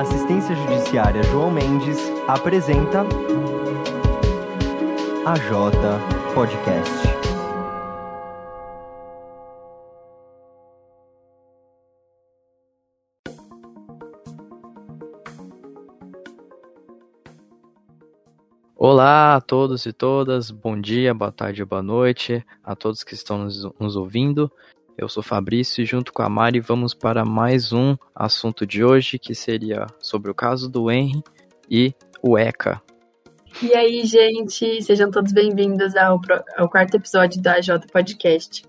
Assistência judiciária João Mendes apresenta a J Podcast. Olá a todos e todas, bom dia, boa tarde, boa noite a todos que estão nos, nos ouvindo. Eu sou Fabrício e junto com a Mari vamos para mais um assunto de hoje que seria sobre o caso do Henry e o ECA. E aí, gente, sejam todos bem-vindos ao, ao quarto episódio da J Podcast.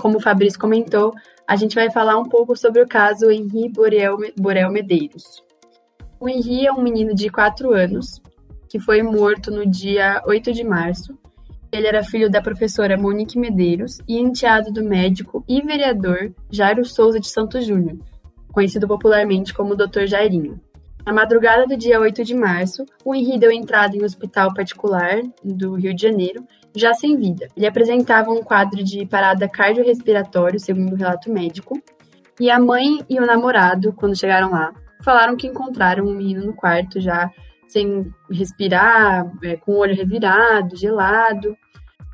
Como o Fabrício comentou, a gente vai falar um pouco sobre o caso Henri Borel, Borel Medeiros. O Henri é um menino de 4 anos que foi morto no dia 8 de março ele era filho da professora Monique Medeiros e enteado do médico e vereador Jairo Souza de Santos Júnior, conhecido popularmente como Dr. Jairinho. Na madrugada do dia 8 de março, o Henri deu entrada em um hospital particular do Rio de Janeiro, já sem vida. Ele apresentava um quadro de parada cardiorrespiratório, segundo o relato médico, e a mãe e o namorado, quando chegaram lá, falaram que encontraram um menino no quarto já sem respirar, é, com o olho revirado, gelado.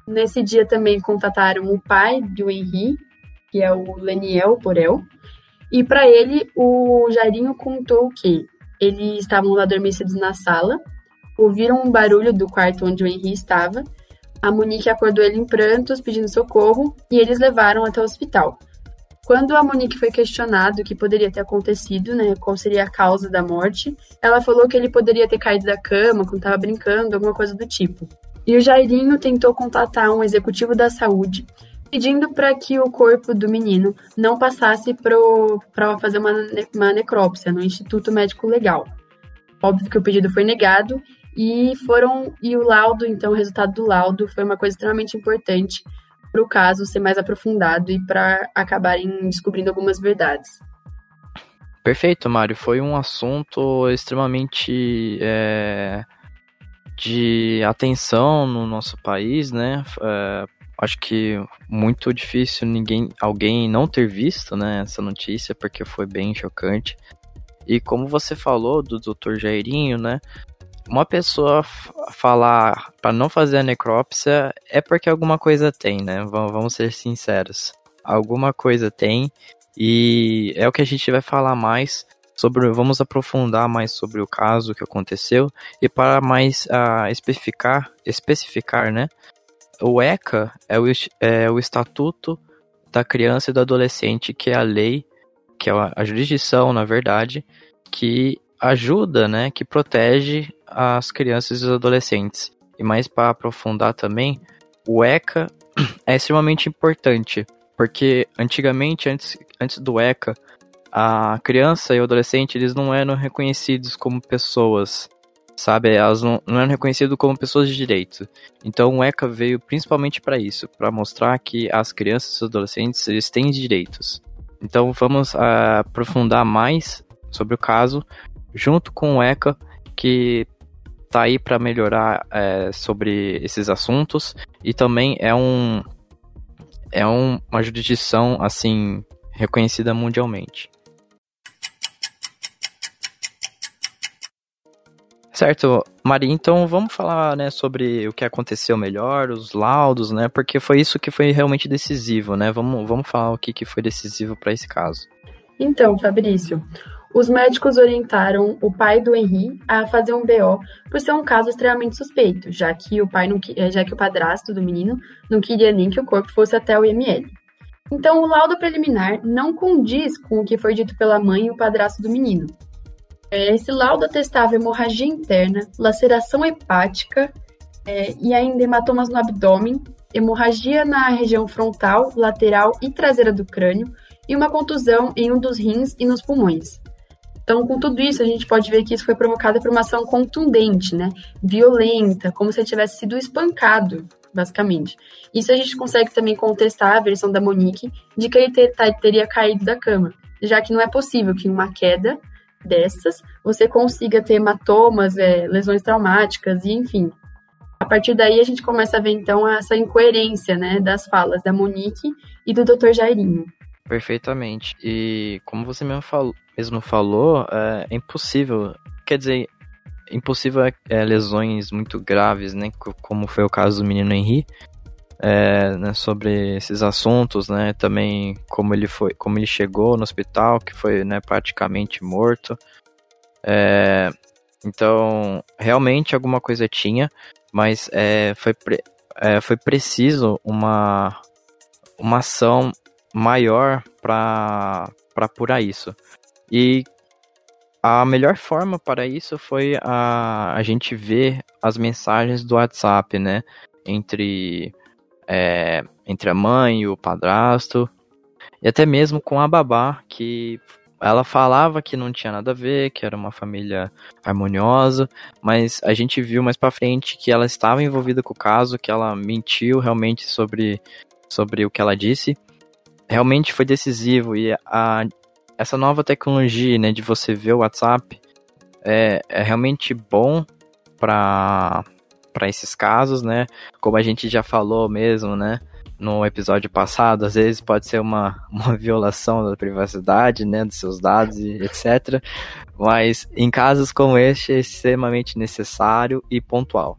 Nesse dia também contataram o pai do Henri, que é o Leniel Porel, e para ele o Jairinho contou que eles estavam adormecidos na sala, ouviram um barulho do quarto onde o Henri estava, a Monique acordou ele em prantos, pedindo socorro, e eles levaram até o hospital. Quando a Monique foi questionado o que poderia ter acontecido, né, qual seria a causa da morte, ela falou que ele poderia ter caído da cama quando estava brincando, alguma coisa do tipo. E o Jairinho tentou contatar um executivo da saúde, pedindo para que o corpo do menino não passasse para fazer uma, uma necrópsia no Instituto Médico Legal. Óbvio que o pedido foi negado e foram e o laudo, então o resultado do laudo foi uma coisa extremamente importante para o caso ser mais aprofundado e para acabarem descobrindo algumas verdades. Perfeito, Mário. Foi um assunto extremamente é, de atenção no nosso país, né? É, acho que muito difícil ninguém, alguém não ter visto, né, essa notícia, porque foi bem chocante. E como você falou do Dr. Jairinho, né? Uma pessoa falar para não fazer a necrópsia é porque alguma coisa tem, né? Vamos ser sinceros. Alguma coisa tem e é o que a gente vai falar mais sobre. Vamos aprofundar mais sobre o caso que aconteceu e para mais uh, especificar, especificar, né? O ECA é o, é o Estatuto da Criança e do Adolescente, que é a lei, que é a jurisdição, na verdade, que ajuda, né, que protege as crianças e os adolescentes. E mais para aprofundar também, o ECA é extremamente importante, porque antigamente, antes, antes do ECA, a criança e o adolescente eles não eram reconhecidos como pessoas, sabe? Elas não, não eram reconhecidos como pessoas de direito. Então o ECA veio principalmente para isso, para mostrar que as crianças e os adolescentes eles têm direitos. Então vamos uh, aprofundar mais sobre o caso, junto com o ECA, que tá aí para melhorar é, sobre esses assuntos e também é um é um, uma jurisdição assim reconhecida mundialmente. Certo, Maria, então vamos falar né, sobre o que aconteceu melhor, os laudos, né? Porque foi isso que foi realmente decisivo, né? Vamos, vamos falar o que, que foi decisivo para esse caso. Então, Fabrício, os médicos orientaram o pai do Henri a fazer um BO por ser um caso extremamente suspeito, já que o pai não, eh, já que o padrasto do menino não queria nem que o corpo fosse até o IML. Então, o laudo preliminar não condiz com o que foi dito pela mãe e o padrasto do menino. Eh, esse laudo atestava hemorragia interna, laceração hepática é, e ainda hematomas no abdômen, hemorragia na região frontal, lateral e traseira do crânio e uma contusão em um dos rins e nos pulmões. Então, com tudo isso, a gente pode ver que isso foi provocado por uma ação contundente, né? Violenta, como se ele tivesse sido espancado, basicamente. Isso a gente consegue também contestar a versão da Monique de que ele ter, tá, teria caído da cama, já que não é possível que uma queda dessas você consiga ter hematomas, é, lesões traumáticas e enfim. A partir daí a gente começa a ver então essa incoerência, né, das falas da Monique e do Dr. Jairinho. Perfeitamente. E como você mesmo falou, mesmo falou é, impossível. Quer dizer, impossível é, é, lesões muito graves, né? Como foi o caso do menino Henri. É, né, sobre esses assuntos, né? Também como ele foi, como ele chegou no hospital, que foi né, praticamente morto. É, então, realmente alguma coisa tinha, mas é, foi, pre, é, foi preciso uma, uma ação maior para apurar isso. E a melhor forma para isso foi a, a gente ver as mensagens do WhatsApp, né? Entre, é, entre a mãe e o padrasto. E até mesmo com a babá, que ela falava que não tinha nada a ver, que era uma família harmoniosa, mas a gente viu mais para frente que ela estava envolvida com o caso, que ela mentiu realmente sobre, sobre o que ela disse. Realmente foi decisivo e a, essa nova tecnologia, né, de você ver o WhatsApp é, é realmente bom para para esses casos, né? Como a gente já falou mesmo, né? no episódio passado, às vezes pode ser uma, uma violação da privacidade, né, dos seus dados e etc. Mas em casos como este é extremamente necessário e pontual.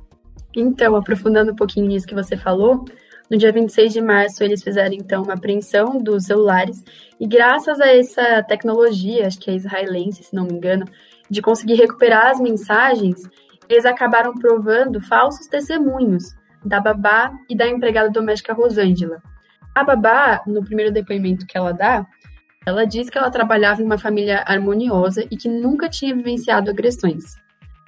Então, aprofundando um pouquinho nisso que você falou, no dia 26 de março eles fizeram então uma apreensão dos celulares e graças a essa tecnologia, acho que é israelense, se não me engano, de conseguir recuperar as mensagens, eles acabaram provando falsos testemunhos da babá e da empregada doméstica Rosângela. A babá, no primeiro depoimento que ela dá, ela diz que ela trabalhava em uma família harmoniosa e que nunca tinha vivenciado agressões.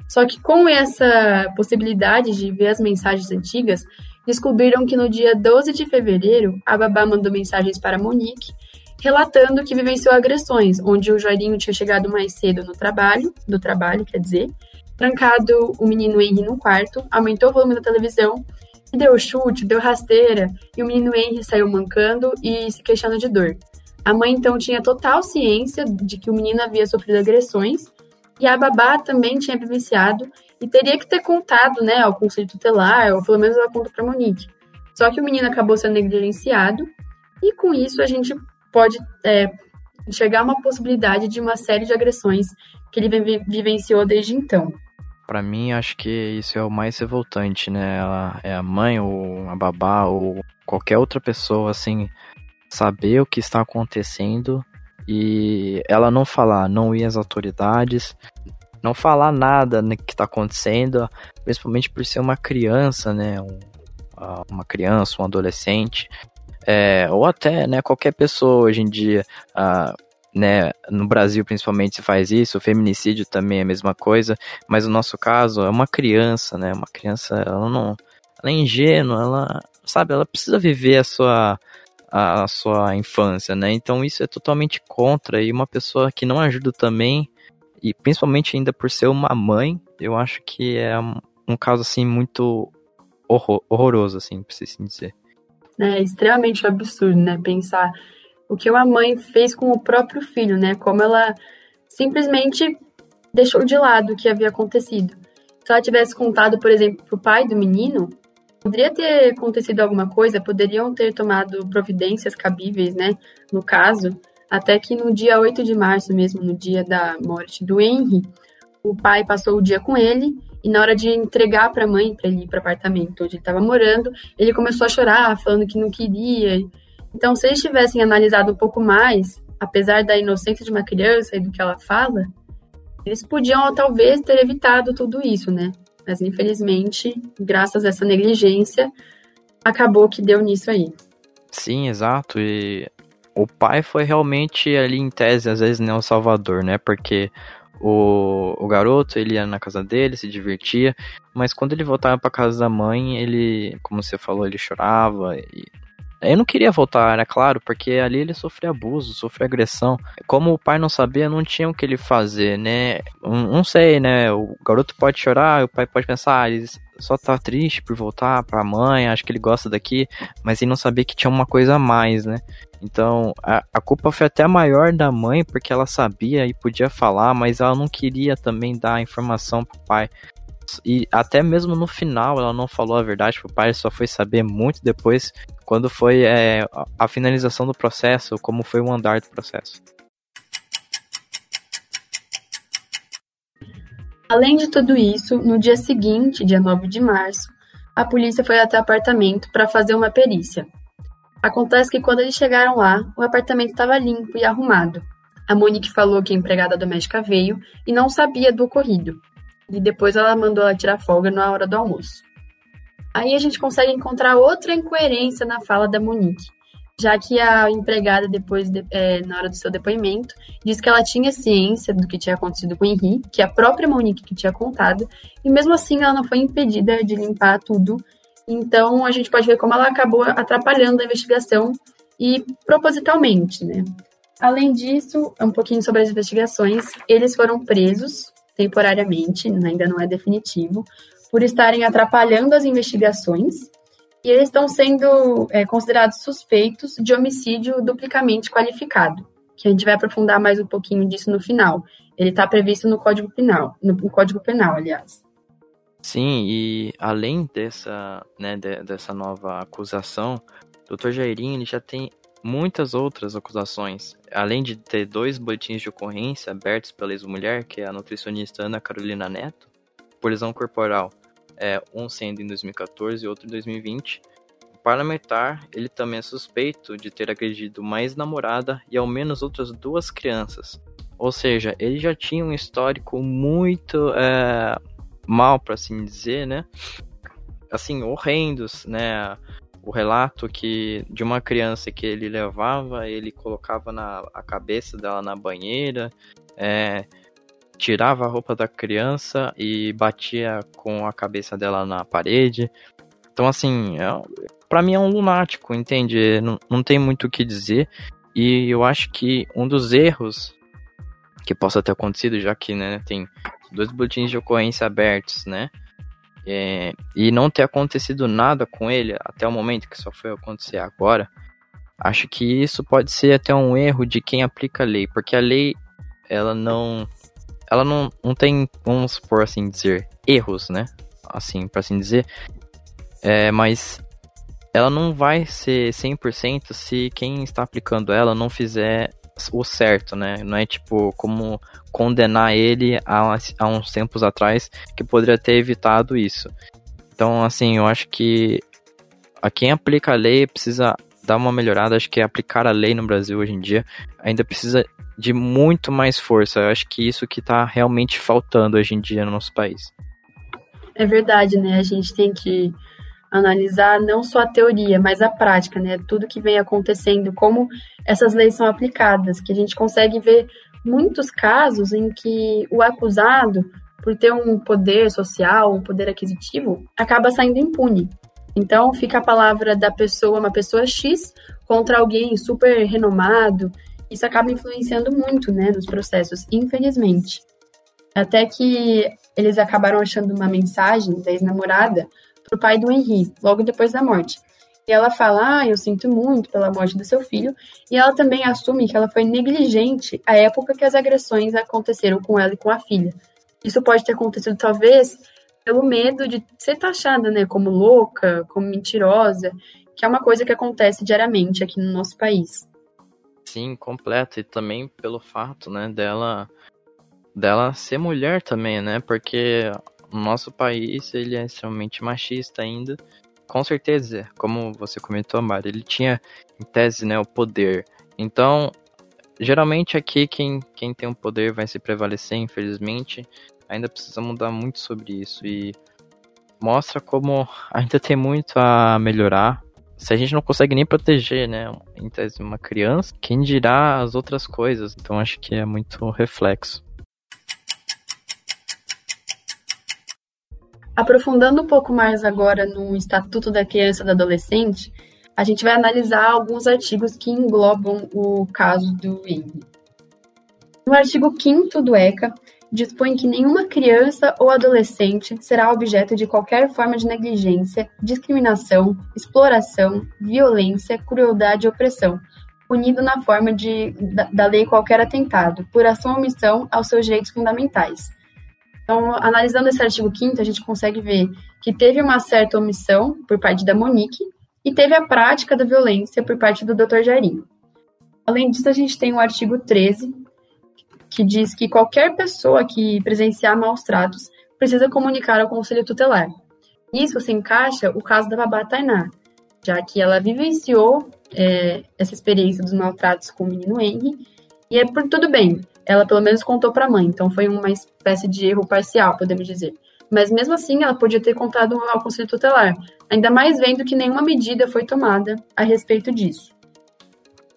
Só que com essa possibilidade de ver as mensagens antigas, descobriram que no dia 12 de fevereiro, a babá mandou mensagens para Monique, relatando que vivenciou agressões, onde o Joirinho tinha chegado mais cedo no trabalho, do trabalho, quer dizer, trancado o menino Henry no quarto, aumentou o volume da televisão e deu chute, deu rasteira, e o menino Henry saiu mancando e se queixando de dor. A mãe então tinha total ciência de que o menino havia sofrido agressões e a babá também tinha vivenciado e teria que ter contado, né, ao conselho tutelar, ou pelo menos ela conta para Monique. Só que o menino acabou sendo negligenciado e com isso a gente pode é, enxergar uma possibilidade de uma série de agressões que ele vivenciou desde então para mim, acho que isso é o mais revoltante, né? Ela é a mãe ou a babá ou qualquer outra pessoa, assim, saber o que está acontecendo e ela não falar, não ir às autoridades, não falar nada né, que está acontecendo, principalmente por ser uma criança, né? Um, uma criança, um adolescente, é, ou até né, qualquer pessoa hoje em dia. Uh, né, no Brasil principalmente se faz isso, o feminicídio também é a mesma coisa, mas no nosso caso é uma criança, né, uma criança, ela não, ela é ingênua, ela, sabe, ela precisa viver a sua, a, a sua infância, né, então isso é totalmente contra, e uma pessoa que não ajuda também, e principalmente ainda por ser uma mãe, eu acho que é um, caso, assim, muito horror, horroroso, assim, pra assim dizer. É extremamente absurdo, né, pensar o que uma mãe fez com o próprio filho, né? Como ela simplesmente deixou de lado o que havia acontecido. Se ela tivesse contado, por exemplo, para o pai do menino, poderia ter acontecido alguma coisa, poderiam ter tomado providências cabíveis, né? No caso, até que no dia 8 de março, mesmo no dia da morte do Henry, o pai passou o dia com ele e na hora de entregar para a mãe, para ele ir para apartamento onde ele estava morando, ele começou a chorar, falando que não queria então, se eles tivessem analisado um pouco mais, apesar da inocência de uma criança e do que ela fala, eles podiam talvez ter evitado tudo isso, né? Mas infelizmente, graças a essa negligência, acabou que deu nisso aí. Sim, exato. E o pai foi realmente ali em tese, às vezes, né, o salvador, né? Porque o, o garoto, ele ia na casa dele, se divertia, mas quando ele voltava para casa da mãe, ele, como você falou, ele chorava e eu não queria voltar, era claro, porque ali ele sofreu abuso, sofreu agressão. Como o pai não sabia, não tinha o que ele fazer, né? Não, sei, né? O garoto pode chorar, o pai pode pensar, ah, só tá triste por voltar pra mãe, acho que ele gosta daqui, mas ele não sabia que tinha uma coisa a mais, né? Então, a, a culpa foi até maior da mãe, porque ela sabia e podia falar, mas ela não queria também dar a informação pro pai. e até mesmo no final ela não falou a verdade pro pai, só foi saber muito depois, quando foi é, a finalização do processo, como foi o andar do processo. Além de tudo isso, no dia seguinte, dia 9 de março, a polícia foi até o apartamento para fazer uma perícia. Acontece que quando eles chegaram lá, o apartamento estava limpo e arrumado. A Monique falou que a empregada doméstica veio e não sabia do ocorrido. E depois ela mandou ela tirar folga na hora do almoço. Aí a gente consegue encontrar outra incoerência na fala da Monique já que a empregada, depois, de, é, na hora do seu depoimento, disse que ela tinha ciência do que tinha acontecido com o Henri, que a própria Monique que tinha contado, e mesmo assim ela não foi impedida de limpar tudo. Então a gente pode ver como ela acabou atrapalhando a investigação e propositalmente, né? Além disso, um pouquinho sobre as investigações, eles foram presos temporariamente, ainda não é definitivo, por estarem atrapalhando as investigações e eles estão sendo é, considerados suspeitos de homicídio duplicamente qualificado, que a gente vai aprofundar mais um pouquinho disso no final. Ele está previsto no Código Penal, no, no, Código Penal, aliás. Sim, e além dessa, né, de, dessa nova acusação, o Dr. Jairinho ele já tem muitas outras acusações. Além de ter dois boletins de ocorrência abertos pela ex-mulher, que é a nutricionista Ana Carolina Neto, por lesão corporal é, um sendo em 2014 e outro em 2020. O parlamentar, ele também é suspeito de ter agredido uma ex-namorada e ao menos outras duas crianças. Ou seja, ele já tinha um histórico muito é, mal, para assim dizer, né? Assim, horrendos, né? O relato que de uma criança que ele levava, ele colocava na, a cabeça dela na banheira, é, tirava a roupa da criança e batia com a cabeça dela na parede. Então, assim, é, para mim é um lunático, entende? Não, não tem muito o que dizer. E eu acho que um dos erros que possa ter acontecido, já que né, tem dois boletins de ocorrência abertos, né? É, e não ter acontecido nada com ele até o momento que só foi acontecer agora, acho que isso pode ser até um erro de quem aplica a lei, porque a lei ela não ela não, não tem, vamos por assim dizer, erros, né? Assim, para assim dizer. É, mas ela não vai ser 100% se quem está aplicando ela não fizer o certo, né? Não é tipo como condenar ele há, há uns tempos atrás que poderia ter evitado isso. Então, assim, eu acho que a quem aplica a lei precisa dar uma melhorada. Acho que aplicar a lei no Brasil hoje em dia ainda precisa de muito mais força. Eu acho que isso que está realmente faltando hoje em dia no nosso país. É verdade, né? A gente tem que analisar não só a teoria, mas a prática, né? Tudo que vem acontecendo, como essas leis são aplicadas, que a gente consegue ver muitos casos em que o acusado, por ter um poder social, um poder aquisitivo, acaba saindo impune. Então, fica a palavra da pessoa, uma pessoa X, contra alguém super renomado isso acaba influenciando muito, né, nos processos, infelizmente. Até que eles acabaram achando uma mensagem da ex-namorada pro pai do Henri, logo depois da morte. E ela fala: Ah, eu sinto muito pela morte do seu filho. E ela também assume que ela foi negligente à época que as agressões aconteceram com ela e com a filha. Isso pode ter acontecido, talvez, pelo medo de ser taxada né, como louca, como mentirosa, que é uma coisa que acontece diariamente aqui no nosso país. Sim, completo. E também pelo fato, né, dela dela ser mulher também, né? Porque o nosso país, ele é extremamente machista ainda. Com certeza, como você comentou, Mari, ele tinha, em tese, né, o poder. Então, geralmente aqui quem, quem tem o poder vai se prevalecer, infelizmente. Ainda precisa mudar muito sobre isso e mostra como ainda tem muito a melhorar se a gente não consegue nem proteger, né, em tese, uma criança, quem dirá as outras coisas? Então acho que é muito reflexo. Aprofundando um pouco mais agora no Estatuto da Criança e do Adolescente, a gente vai analisar alguns artigos que englobam o caso do Henry. No artigo 5 do ECA, dispõe que nenhuma criança ou adolescente será objeto de qualquer forma de negligência, discriminação, exploração, violência, crueldade ou opressão, punido na forma de, da, da lei qualquer atentado, por ação ou omissão aos seus direitos fundamentais. Então, analisando esse artigo 5 a gente consegue ver que teve uma certa omissão por parte da Monique e teve a prática da violência por parte do Dr. Jairinho. Além disso, a gente tem o artigo 13, que diz que qualquer pessoa que presenciar maus tratos precisa comunicar ao conselho tutelar. Isso se encaixa o caso da babá Tainá, já que ela vivenciou é, essa experiência dos maltratos com o menino Henry, e é por tudo bem, ela pelo menos contou para a mãe, então foi uma espécie de erro parcial, podemos dizer. Mas mesmo assim, ela podia ter contado ao conselho tutelar, ainda mais vendo que nenhuma medida foi tomada a respeito disso.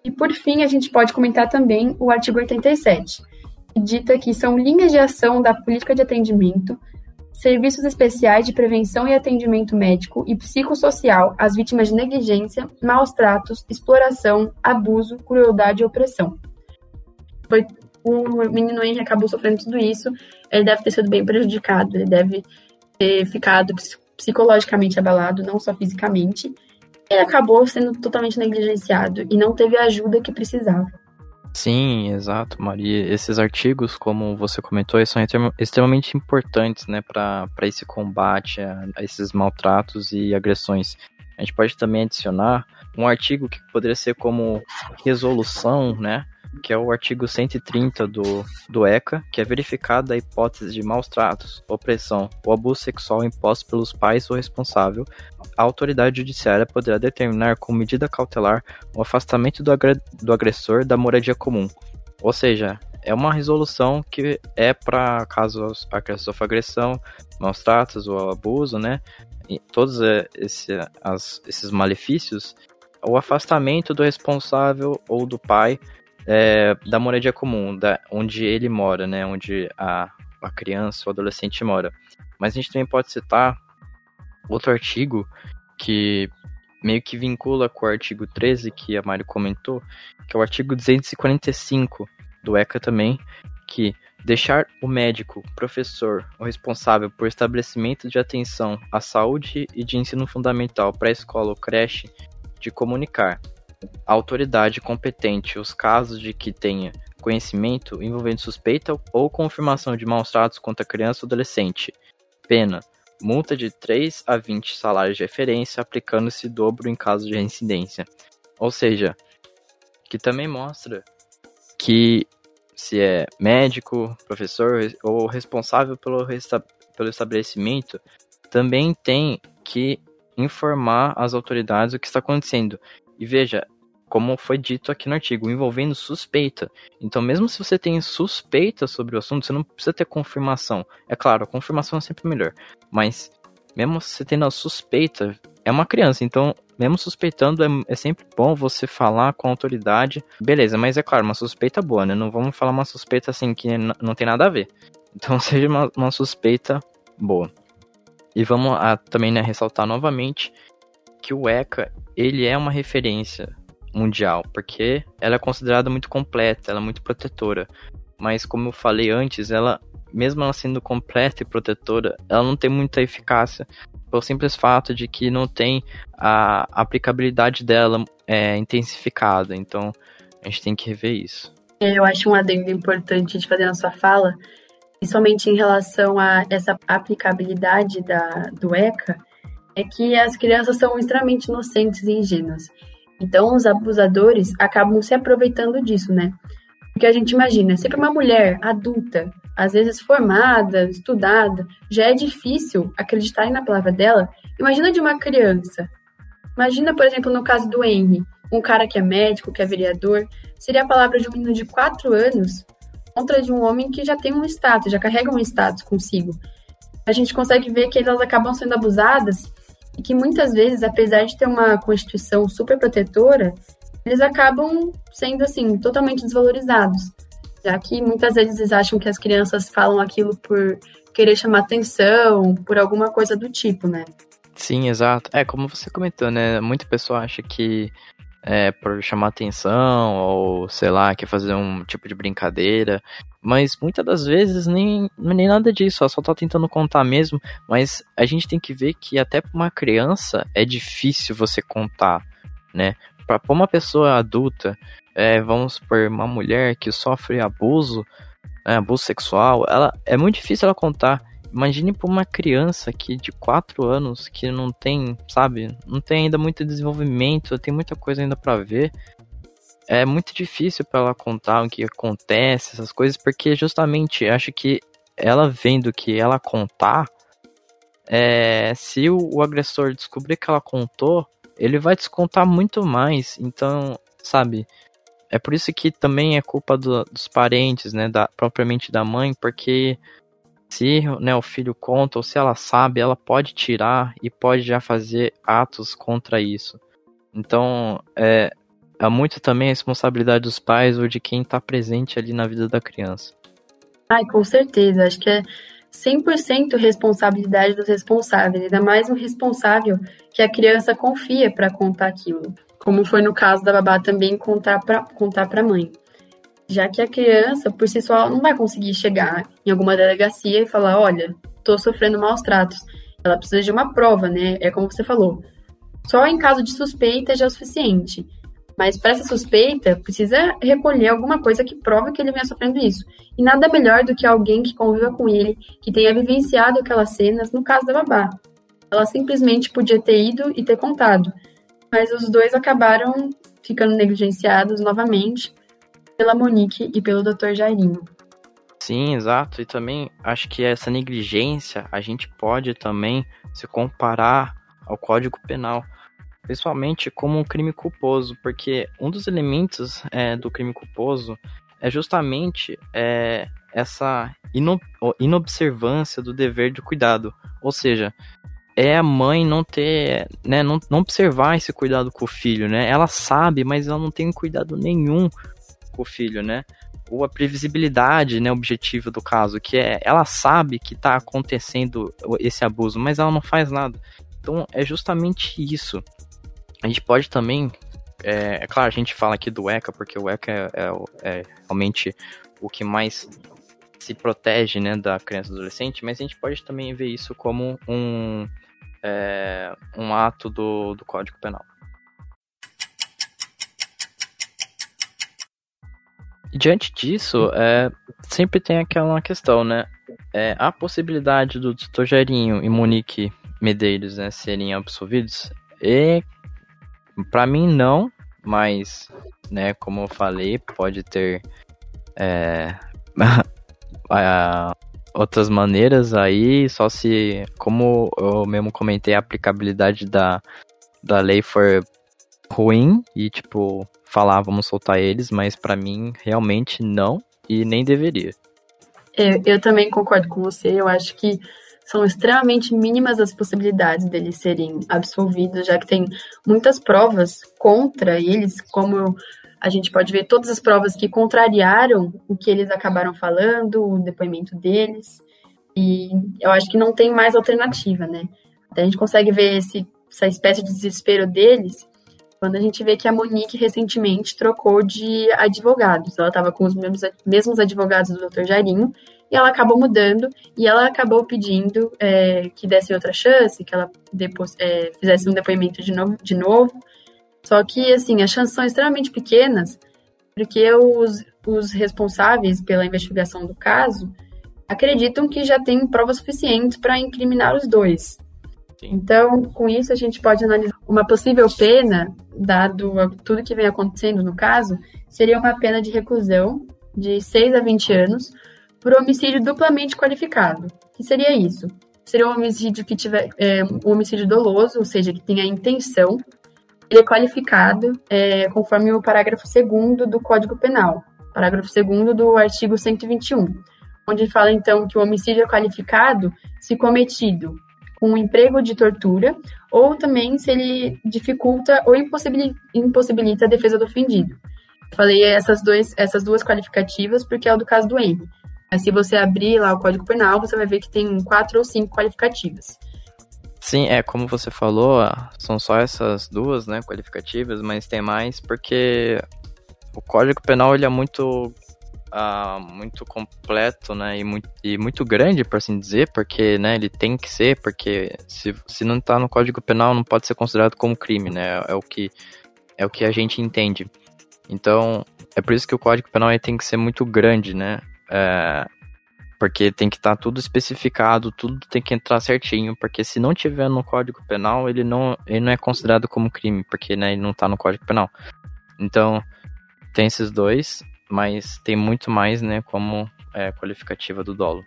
E por fim, a gente pode comentar também o artigo 87, que dita que são linhas de ação da política de atendimento, serviços especiais de prevenção e atendimento médico e psicossocial às vítimas de negligência, maus tratos, exploração, abuso, crueldade e opressão. Foi o menino Henry acabou sofrendo tudo isso, ele deve ter sido bem prejudicado, ele deve ter ficado psicologicamente abalado, não só fisicamente. Ele acabou sendo totalmente negligenciado e não teve a ajuda que precisava. Sim, exato, Maria. Esses artigos, como você comentou, são extremamente importantes né, para esse combate a, a esses maltratos e agressões. A gente pode também adicionar um artigo que poderia ser como resolução, né? Que é o artigo 130 do, do ECA, que é verificada a hipótese de maus tratos, opressão ou abuso sexual imposto pelos pais ou responsável, a autoridade judiciária poderá determinar com medida cautelar o afastamento do, do agressor da moradia comum. Ou seja, é uma resolução que é para caso a criança sofra agressão, maus tratos ou abuso, né? E todos é, esse, as, esses malefícios, o afastamento do responsável ou do pai é, da moradia comum, da, onde ele mora, né? Onde a, a criança ou adolescente mora. Mas a gente também pode citar outro artigo que meio que vincula com o artigo 13 que a Mário comentou, que é o artigo 245 do ECA também, que deixar o médico, professor ou responsável por estabelecimento de atenção à saúde e de ensino fundamental pré-escola ou creche de comunicar a autoridade competente os casos de que tenha conhecimento envolvendo suspeita ou confirmação de maus tratos contra criança ou adolescente. Pena: multa de 3 a 20 salários de referência, aplicando-se dobro em caso de reincidência. Ou seja, que também mostra que se é médico, professor ou responsável pelo, pelo estabelecimento, também tem que informar as autoridades o que está acontecendo. E veja, como foi dito aqui no artigo, envolvendo suspeita. Então, mesmo se você tem suspeita sobre o assunto, você não precisa ter confirmação. É claro, a confirmação é sempre melhor, mas mesmo você tendo a suspeita, é uma criança, então, mesmo suspeitando, é, é sempre bom você falar com a autoridade. Beleza, mas é claro, uma suspeita boa, né? Não vamos falar uma suspeita assim que não tem nada a ver. Então, seja uma, uma suspeita boa. E vamos a, também né, ressaltar novamente que o ECA ele é uma referência mundial, porque ela é considerada muito completa, ela é muito protetora. Mas como eu falei antes, ela, mesmo ela sendo completa e protetora, ela não tem muita eficácia pelo simples fato de que não tem a aplicabilidade dela é, intensificada. Então a gente tem que rever isso. É, eu acho um adendo importante de fazer na sua fala, principalmente em relação a essa aplicabilidade da, do ECA, é que as crianças são extremamente inocentes e ingênuas. Então, os abusadores acabam se aproveitando disso, né? Porque a gente imagina, se para uma mulher adulta, às vezes formada, estudada, já é difícil acreditar na palavra dela, imagina de uma criança. Imagina, por exemplo, no caso do Henry, um cara que é médico, que é vereador, seria a palavra de um menino de 4 anos contra de um homem que já tem um status, já carrega um status consigo. A gente consegue ver que elas acabam sendo abusadas e que muitas vezes, apesar de ter uma constituição super protetora, eles acabam sendo assim totalmente desvalorizados, já que muitas vezes eles acham que as crianças falam aquilo por querer chamar atenção, por alguma coisa do tipo, né? Sim, exato. É, como você comentou, né? Muita pessoa acha que é, por chamar atenção, ou sei lá, quer fazer um tipo de brincadeira. Mas muitas das vezes nem, nem nada disso, ela só tá tentando contar mesmo. Mas a gente tem que ver que até pra uma criança é difícil você contar, né? Pra, pra uma pessoa adulta, é, vamos por uma mulher que sofre abuso, né, abuso sexual, ela é muito difícil ela contar. Imagine para uma criança que de 4 anos que não tem, sabe, não tem ainda muito desenvolvimento, tem muita coisa ainda para ver. É muito difícil para ela contar o que acontece, essas coisas, porque justamente acho que ela vendo que ela contar, é, se o, o agressor descobrir que ela contou, ele vai descontar muito mais. Então, sabe, é por isso que também é culpa do, dos parentes, né, da, propriamente da mãe, porque se né, o filho conta ou se ela sabe, ela pode tirar e pode já fazer atos contra isso. Então, é, é muito também a responsabilidade dos pais ou de quem está presente ali na vida da criança. Ai, com certeza. Acho que é 100% responsabilidade dos responsáveis, ainda mais um responsável que a criança confia para contar aquilo, como foi no caso da babá também contar para contar a mãe. Já que a criança, por si só, não vai conseguir chegar em alguma delegacia e falar: olha, estou sofrendo maus tratos. Ela precisa de uma prova, né? É como você falou. Só em caso de suspeita já é o suficiente. Mas para essa suspeita, precisa recolher alguma coisa que prove que ele venha sofrendo isso. E nada melhor do que alguém que conviva com ele, que tenha vivenciado aquelas cenas, no caso da babá. Ela simplesmente podia ter ido e ter contado. Mas os dois acabaram ficando negligenciados novamente pela Monique e pelo Dr. Jairinho. Sim, exato. E também acho que essa negligência a gente pode também se comparar ao Código Penal principalmente como um crime culposo, porque um dos elementos é, do crime culposo é justamente é, essa ino inobservância do dever de cuidado, ou seja, é a mãe não ter, né, não, não observar esse cuidado com o filho, né? Ela sabe, mas ela não tem cuidado nenhum com o filho, né? Ou a previsibilidade, né, objetivo do caso, que é, ela sabe que está acontecendo esse abuso, mas ela não faz nada. Então é justamente isso. A gente pode também. É, é, claro, a gente fala aqui do ECA, porque o ECA é, é, é realmente o que mais se protege né, da criança e adolescente, mas a gente pode também ver isso como um, é, um ato do, do Código Penal. Diante disso, é, sempre tem aquela questão, né? É, a possibilidade do Dr. Jairinho e Monique Medeiros né, serem absolvidos é para mim não, mas, né, como eu falei, pode ter é, outras maneiras aí, só se, como eu mesmo comentei, a aplicabilidade da, da lei for ruim e, tipo, falar, vamos soltar eles, mas para mim, realmente não e nem deveria. Eu, eu também concordo com você, eu acho que são extremamente mínimas as possibilidades deles serem absolvidos, já que tem muitas provas contra eles, como a gente pode ver todas as provas que contrariaram o que eles acabaram falando, o depoimento deles, e eu acho que não tem mais alternativa, né? Até a gente consegue ver esse, essa espécie de desespero deles quando a gente vê que a Monique recentemente trocou de advogados. Ela estava com os mesmos, mesmos advogados do Dr. Jairinho e ela acabou mudando e ela acabou pedindo é, que desse outra chance, que ela depois, é, fizesse um depoimento de novo, de novo. Só que, assim, as chances são extremamente pequenas, porque os, os responsáveis pela investigação do caso acreditam que já tem provas suficientes para incriminar os dois. Então, com isso, a gente pode analisar uma possível pena, dado tudo que vem acontecendo no caso, seria uma pena de reclusão de 6 a 20 anos, por homicídio duplamente qualificado. O que seria isso? Seria um homicídio que tiver é, um homicídio doloso, ou seja, que tenha intenção. Ele é qualificado é, conforme o parágrafo 2 do Código Penal, parágrafo 2 do artigo 121, onde fala então que o homicídio é qualificado se cometido com um emprego de tortura ou também se ele dificulta ou impossibilita, a defesa do ofendido. Falei essas, dois, essas duas qualificativas porque é o do caso do Henry. Mas se você abrir lá o Código Penal, você vai ver que tem quatro ou cinco qualificativas. Sim, é como você falou, são só essas duas, né, qualificativas, mas tem mais porque o Código Penal ele é muito uh, muito completo, né, e muito, e muito grande, por assim dizer, porque, né, ele tem que ser, porque se, se não está no Código Penal não pode ser considerado como crime, né, é o que é o que a gente entende. Então, é por isso que o Código Penal tem que ser muito grande, né, É, porque tem que estar tá tudo especificado, tudo tem que entrar certinho, porque se não tiver no Código Penal, ele não, ele não é considerado como crime, porque né, ele não está no Código Penal. Então, tem esses dois, mas tem muito mais, né, como é, qualificativa do dolo.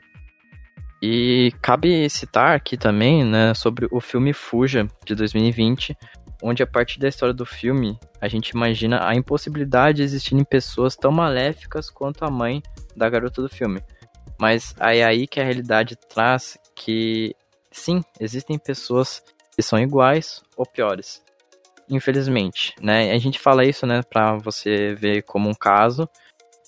E cabe citar aqui também, né, sobre o filme Fuja, de 2020, onde a partir da história do filme, a gente imagina a impossibilidade de existirem pessoas tão maléficas quanto a mãe da garota do filme. Mas é aí que a realidade traz que, sim, existem pessoas que são iguais ou piores. Infelizmente, né? A gente fala isso, né, pra você ver como um caso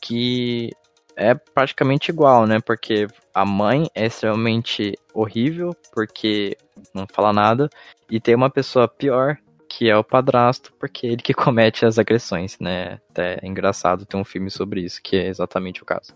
que é praticamente igual, né? Porque a mãe é extremamente horrível, porque não fala nada, e tem uma pessoa pior, que é o padrasto, porque é ele que comete as agressões, né? Até é engraçado ter um filme sobre isso, que é exatamente o caso.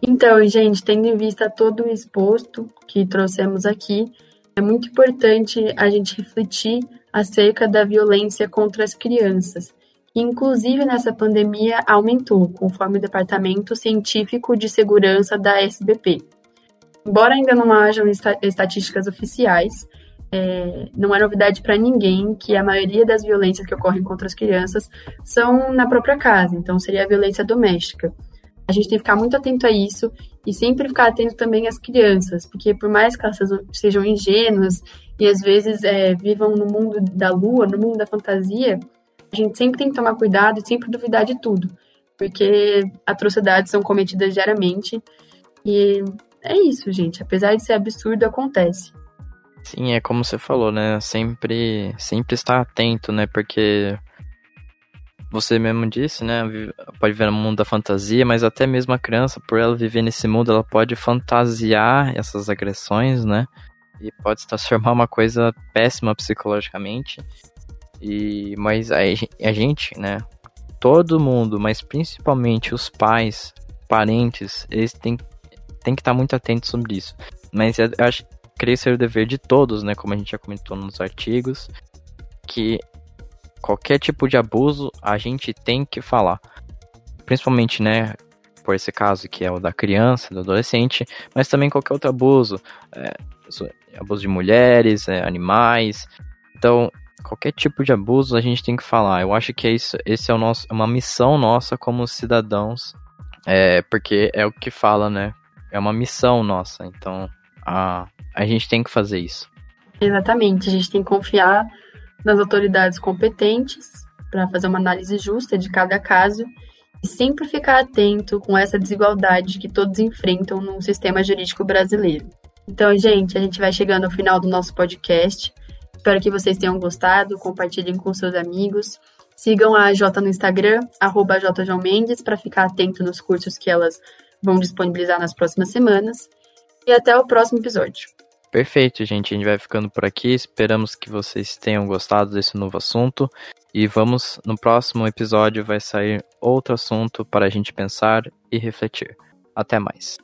Então, gente, tendo em vista todo o exposto que trouxemos aqui, é muito importante a gente refletir acerca da violência contra as crianças, que inclusive nessa pandemia aumentou, conforme o Departamento Científico de Segurança da SBP. Embora ainda não hajam estatísticas oficiais, é, não é novidade para ninguém que a maioria das violências que ocorrem contra as crianças são na própria casa, então seria a violência doméstica. A gente tem que ficar muito atento a isso e sempre ficar atento também às crianças, porque por mais que elas sejam ingênuas e às vezes é, vivam no mundo da lua, no mundo da fantasia, a gente sempre tem que tomar cuidado e sempre duvidar de tudo, porque atrocidades são cometidas diariamente e é isso, gente. Apesar de ser absurdo, acontece. Sim, é como você falou, né? Sempre, sempre estar atento, né? Porque você mesmo disse, né? Pode viver no mundo da fantasia, mas até mesmo a criança, por ela viver nesse mundo, ela pode fantasiar essas agressões, né? E pode se transformar uma coisa péssima psicologicamente. E mas a, a gente, né? Todo mundo, mas principalmente os pais, parentes, eles têm, têm que estar muito atentos sobre isso. Mas eu acho creio ser o dever de todos, né? Como a gente já comentou nos artigos, que qualquer tipo de abuso a gente tem que falar. Principalmente, né, por esse caso que é o da criança, do adolescente, mas também qualquer outro abuso, é, abuso de mulheres, é, animais. Então, qualquer tipo de abuso a gente tem que falar. Eu acho que é isso, esse é o nosso, uma missão nossa como cidadãos, é, porque é o que fala, né? É uma missão nossa. Então, a, a gente tem que fazer isso. Exatamente, a gente tem que confiar nas autoridades competentes para fazer uma análise justa de cada caso e sempre ficar atento com essa desigualdade que todos enfrentam no sistema jurídico brasileiro. Então, gente, a gente vai chegando ao final do nosso podcast. Espero que vocês tenham gostado, compartilhem com seus amigos. Sigam a J no Instagram, arroba para ficar atento nos cursos que elas vão disponibilizar nas próximas semanas. E até o próximo episódio. Perfeito, gente. A gente vai ficando por aqui. Esperamos que vocês tenham gostado desse novo assunto. E vamos, no próximo episódio, vai sair outro assunto para a gente pensar e refletir. Até mais.